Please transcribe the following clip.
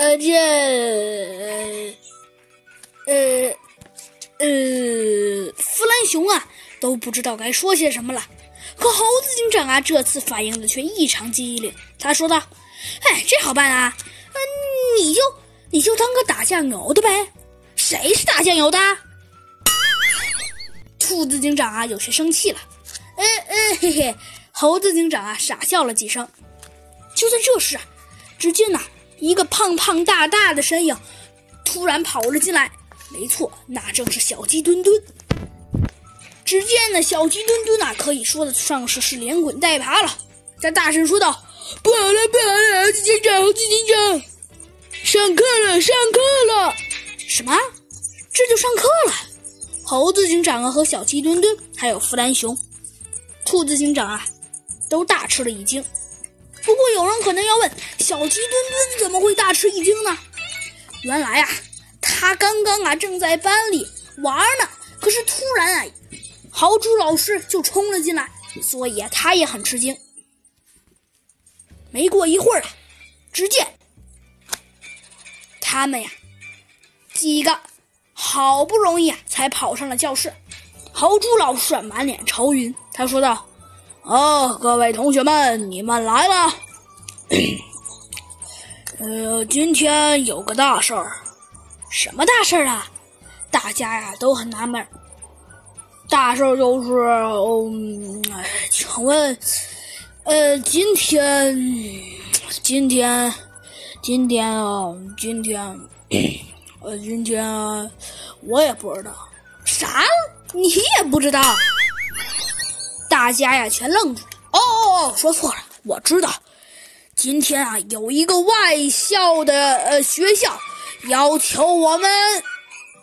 呃，这，呃，呃，弗兰熊啊，都不知道该说些什么了。可猴子警长啊，这次反应的却异常机灵。他说道：“哎，这好办啊，嗯，你就你就当个打酱油的呗。谁是打酱油的？”兔子警长啊，有些生气了。呃呃，嘿嘿，猴子警长啊，傻笑了几声。就在这时，只见呐，一个胖胖大大的身影突然跑了进来。没错，那正是小鸡墩墩。只见那小鸡墩墩啊，可以说得上是是连滚带爬了。他大声说道：“不好了，不好了，猴子警长，猴子警长，上课了，上课了！什么？这就上课了？”猴子警长啊，和小鸡墩墩，还有弗兰熊、兔子警长啊，都大吃了一惊。不过有人可能要问：小鸡墩墩怎么会大吃一惊呢？原来啊，他刚刚啊正在班里玩呢，可是突然啊，豪猪老师就冲了进来，所以啊他也很吃惊。没过一会儿啊，只见他们呀几个。好不容易啊，才跑上了教室。豪猪老师满脸愁云，他说道：“哦，各位同学们，你们来了。呃，今天有个大事儿，什么大事儿啊？大家呀都很纳闷。大事儿就是，嗯，请问，呃，今天，今天，今天啊，今天。”呃，今天我也不知道啥，你也不知道，大家呀全愣住了。哦哦哦，说错了，我知道，今天啊有一个外校的呃学校要求我们